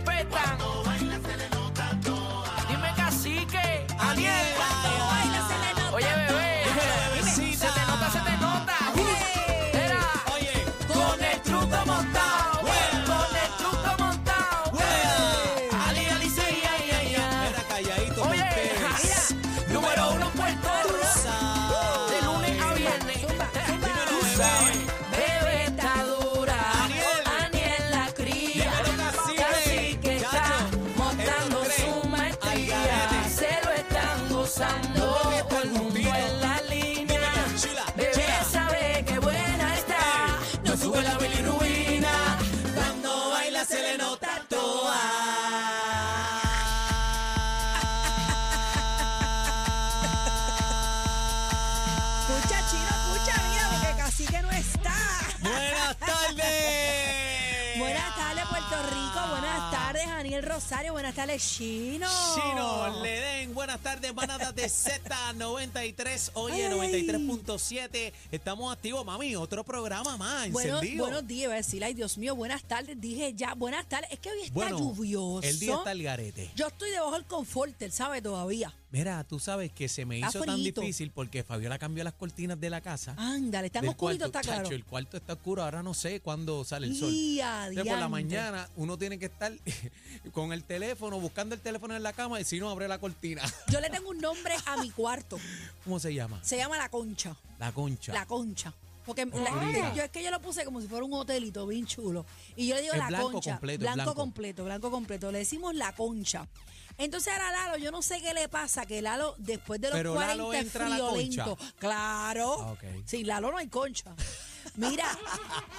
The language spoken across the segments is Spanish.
Respetan. Puerto Rico. Buenas tardes, Daniel Rosario. Buenas tardes, Chino. Chino, le den buenas tardes, manada de Z93, oye, Ay, ay. 93.7. Estamos activos, mami, otro programa más, Bueno, encendido. buenos días, iba a decir, ay Dios mío, buenas tardes, dije ya, buenas tardes, es que hoy está Bueno, lluvioso. El día está al garete. Yo estoy debajo del confort, él sabe todavía. Mira, tú sabes que se me Está hizo tan frito. difícil porque Fabiola cambió las cortinas de la casa. Ándale, está del oscurito, cuarto. está claro. Chacho, el cuarto está oscuro, ahora no sé cuándo sale el sol. Y a Entonces, por la diantre. mañana uno tiene que estar con el teléfono, buscando el teléfono en la cama y si no abre la cortina. Yo le tengo un nombre a mi cuarto. ¿Cómo se llama? Se llama La Concha. La concha. La Concha. Porque la Ah. yo es que yo lo puse como si fuera un hotelito bien chulo. Y yo le digo Es la blanco concha. completo, es blanco, blanco. completo, blanco completo. Le decimos la concha. Entonces ahora Lalo, yo no sé qué le pasa, que Lalo después de los Pero 40 Lalo es entra a la friolento. concha. Claro. Ah, ok. Sin Lalo no hay concha. Mira,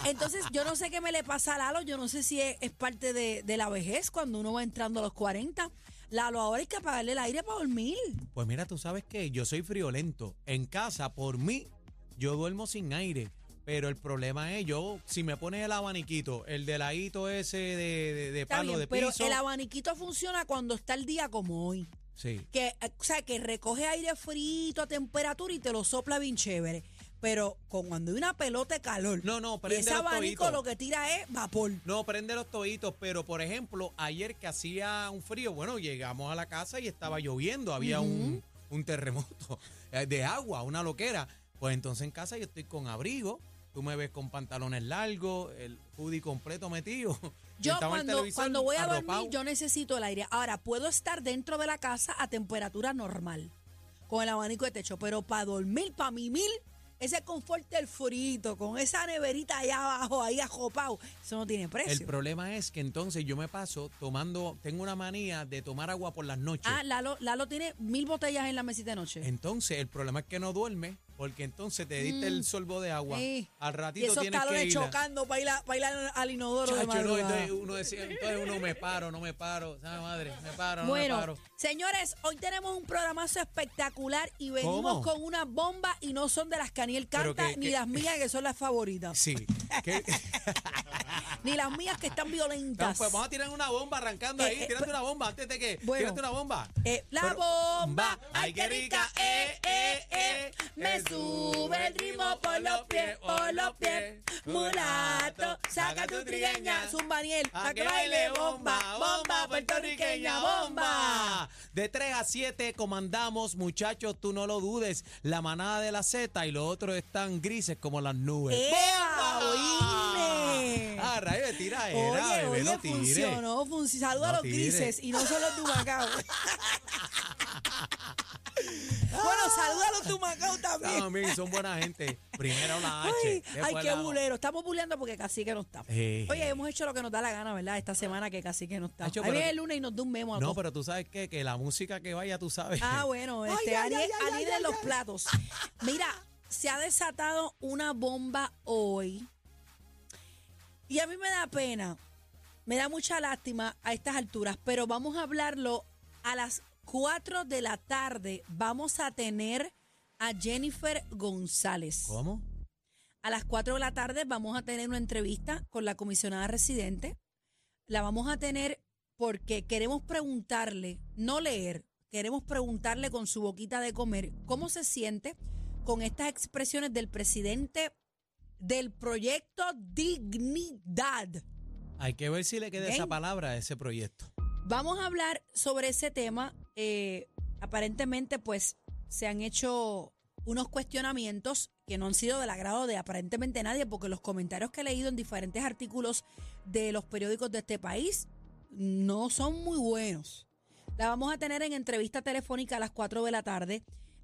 entonces yo no sé qué me le pasa a Lalo, yo no sé si es, es parte de, de la vejez cuando uno va entrando a los 40. Lalo, ahora hay que apagarle el aire para dormir. Pues mira, tú sabes que yo soy friolento. En casa, por mí, yo duermo sin aire. Pero el problema es, yo, si me pones el abaniquito, el de ladito ese de, de, de Está palo bien, de pero piso. el abaniquito funciona cuando está el día como hoy. Sí. que, eh, o sea, que recoge aire frito a temperatura y te lo sopla bien chévere. Pero con cuando hay una pelota de calor, No, no, y prende ese los abanico lo que tira es vapor. No, prende los tobitos, pero por ejemplo, ayer que hacía un frío, bueno, llegamos a la casa y estaba lloviendo, había un, un terremoto eh, de agua, una loquera. Pues entonces en casa yo estoy con abrigo, tú me ves con pantalones largos, el hoodie completo metido. Yo el cuando, cuando voy a arropado. dormir, yo necesito el aire. Ahora, puedo estar dentro de la casa a temperatura normal, con el abanico de techo, pero para dormir, para mimir, ese confort del frito, con esa neverita allá abajo, ahí ajopado, eso no tiene El precio. problema es que entonces yo me paso tomando, tengo una manía de tomar agua por las noches. Ah, Lalo, Lalo tiene mil botellas en la mesita de noche. Entonces, el problema es que no duerme, porque entonces te diste el sorbo de agua. Mm. Sí. Al y ratito esos tienes que talones ir. chocando para ir, a- para ir al- inodoro de Chacho, no, madrugada. entonces uno decía, entonces uno me paro, no me paro, ¿sabes madre? Me paro, no Bueno, me paro. señores, hoy tenemos un programazo espectacular y venimos ¿Cómo? con una bomba y no son de las que Aniel canta que- ni que- las mías que son las favoritas, Sí. que- ni las mías que están violentas. No, pues vamos a tirar una bomba arrancando Eh, ahí. eh, Tírate pero- una bomba antes de que. Bueno. tírate una bomba. Eh, la Pero- bomba, ay qué rica, eh, eh, me sube el ritmo por los pies, por los pies, mulato, saca tu trigueña, zumbaniel, pa' que baile bomba, bomba puertorriqueña, bomba. De 3 a 7 comandamos, muchachos, tú no lo dudes. La manada de la Z y los otros están grises como las nubes. ¡Ea, ¡Bomba! oíme! Ah, rayo de tira era, Oye, bebé, oye, no tire. funcionó, funcionó. Saludos a los tire. grises y no solo los Dumacao. bueno, saludos a los Dumacao también. También son buena gente. Primero la H. Ay, qué la- bulero. Estamos buleando porque Cacique no está. Eh. Oye, hemos hecho lo que nos da la gana, ¿verdad? Esta semana que Cacique no está. Hacho, Ahí viene el lunes y nos da un memo. No, pero tú sabes qué? que la música que vaya, tú sabes. Ah, bueno, este, en los platos. Mira, se ha desatado una bomba hoy. Y a mí me da pena, me da mucha lástima a estas alturas, pero vamos a hablarlo a las 4 de la tarde. Vamos a tener a Jennifer González. ¿Cómo? A las 4 de la tarde vamos a tener una entrevista con la comisionada residente. La vamos a tener porque queremos preguntarle, no leer, queremos preguntarle con su boquita de comer cómo se siente con estas expresiones del presidente del proyecto Dignidad. Hay que ver si le queda esa palabra a ese proyecto. Vamos a hablar sobre ese tema. Eh, aparentemente, pues, se han hecho unos cuestionamientos que no han sido del agrado de aparentemente nadie, porque los comentarios que he leído en diferentes artículos de los periódicos de este país no son muy buenos. La vamos a tener en entrevista telefónica a las 4 de la tarde.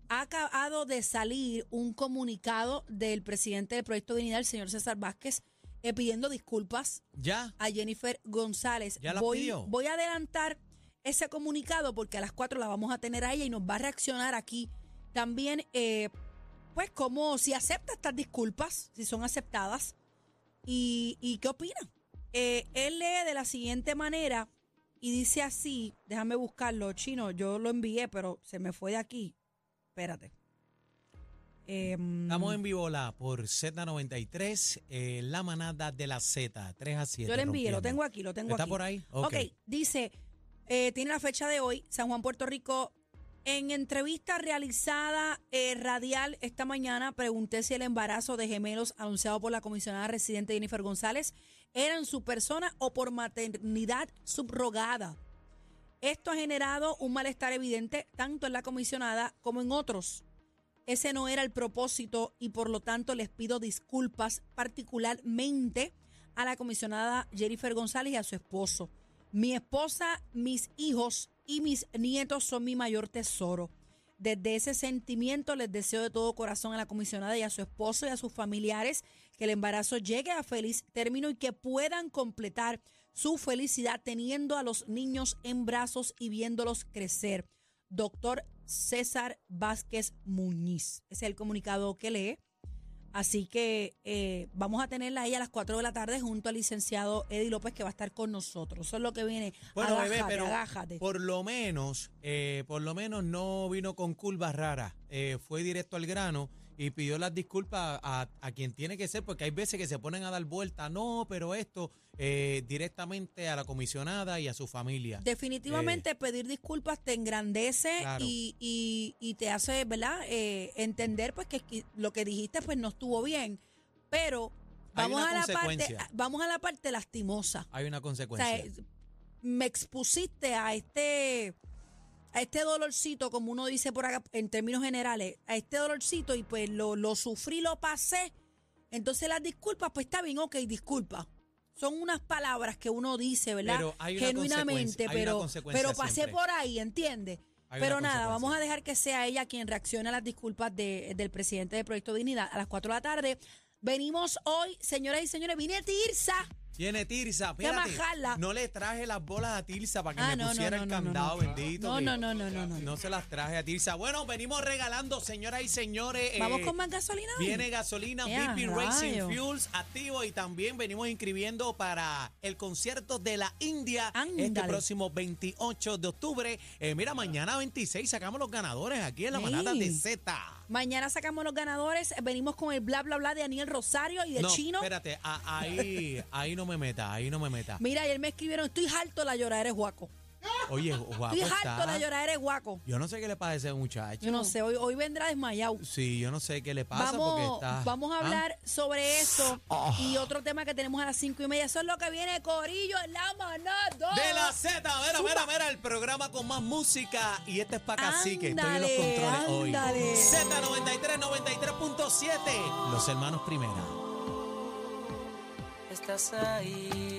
Ha acabado de salir un comunicado del presidente del Proyecto Dignidad, el señor César Vázquez, eh, pidiendo disculpas ¿Ya? a Jennifer González. ¿Ya la voy, pidió? voy a adelantar ese comunicado porque a las 4 la vamos a tener a ella y nos va a reaccionar aquí también, eh, pues, como si acepta estas disculpas, si son aceptadas, y, y qué opina. Eh, él lee de la siguiente manera y dice así, déjame buscarlo, chino, yo lo envié, pero se me fue de aquí. Espérate. Em, Estamos en vivo la por Z93, eh, la manada de la Z, 3 a 7. Yo le envié, lo tengo aquí, lo tengo ¿Está aquí. por ahí? Ok, Ok. dice, eh, tiene la fecha de hoy, San Juan, Puerto Rico. En entrevista realizada eh, radial esta mañana, pregunté si el embarazo de gemelos anunciado por la comisionada residente Jennifer González era en su persona o por maternidad subrogada. Esto ha generado un malestar evidente tanto en la comisionada como en otros. Ese no era el propósito y por lo tanto les pido disculpas particularmente a la comisionada Jennifer González y a su esposo. Mi esposa, mis hijos y mis nietos son mi mayor tesoro. Desde ese sentimiento les deseo de todo corazón a la comisionada y a su esposo y a sus familiares que el embarazo llegue a feliz término y que puedan completar su felicidad teniendo a los niños en brazos y viéndolos crecer. Doctor César Vázquez Muñiz. Ese es el comunicado que lee. Así que eh, vamos a tenerla ahí a las 4 de la tarde junto al licenciado Eddie López que va a estar con nosotros. Eso es lo que viene. Bueno, agájate, bebé, pero agájate. por lo menos, eh, por lo menos no vino con curvas raras. Eh, fue directo al grano y pidió las disculpas a, a quien tiene que ser, porque hay veces que se ponen a dar vuelta, no, pero esto eh, directamente a la comisionada y a su familia. Definitivamente pedir disculpas te engrandece Eh. Claro. y, y- y te hace, ¿verdad? Eh, entender pues que lo que dijiste pues no estuvo bien, pero vamos a la parte vamos a la parte lastimosa. Hay una O sea, consecuencia. eh, me expusiste a este a este dolorcito, como uno dice por acá en términos generales, a este dolorcito y pues lo, lo sufrí, lo pasé. Entonces las disculpas, pues está bien, ok, disculpa. Son unas palabras que uno dice, ¿verdad? Pero hay una Genuinamente, hay pero, pero pasé siempre. por ahí, ¿entiendes? Hay Pero nada, vamos a dejar que sea ella quien reaccione a las disculpas de- del presidente del Proyecto Dignidad a las 4 de la tarde. Venimos hoy, señoras y señores, vine Tirsa. Tiene Tirsa, espérate. majarla. No le traje las bolas a Tirsa para que Ah, me no, no, pusiera no, el no, no, candado no. bendito. No, que no, no, no, no, no. No se las traje a Tirsa. Bueno, venimos regalando, señoras y señores. Vamos eh, con más gasolina. hoy? Viene gasolina ¡Ea, VP Racing! Fuels activo y también venimos inscribiendo para el concierto de la India este Ándale. próximo 28 de octubre. Eh, mira, mañana 26 sacamos los ganadores aquí en la Ey. manada de Z. Mañana sacamos los ganadores. Venimos con el bla, bla, bla de Daniel Rosario y de no, Chino. espérate, a- ahí, ahí no me meta, ahí no me meta. Mira, ayer me escribieron, estoy harto de la lloradera eres guaco. Oye, guapo Estoy harto de la lloradera eres guaco. Yo no sé qué le pasa a ese muchacho. Yo no sé, hoy, hoy vendrá desmayado. Sí, yo no sé qué le pasa porque Vamos, está. vamos a ¿Ah? hablar sobre eso y otro tema que tenemos a las cinco y media. Eso es lo que viene, Corillo, en la manada. De la Z, mira, mira, mira, el programa con más música. Y este es para Cacique, estoy en los Ándale, controles hoy. ándale. Z93, 93.7, los hermanos primera. Estás ahí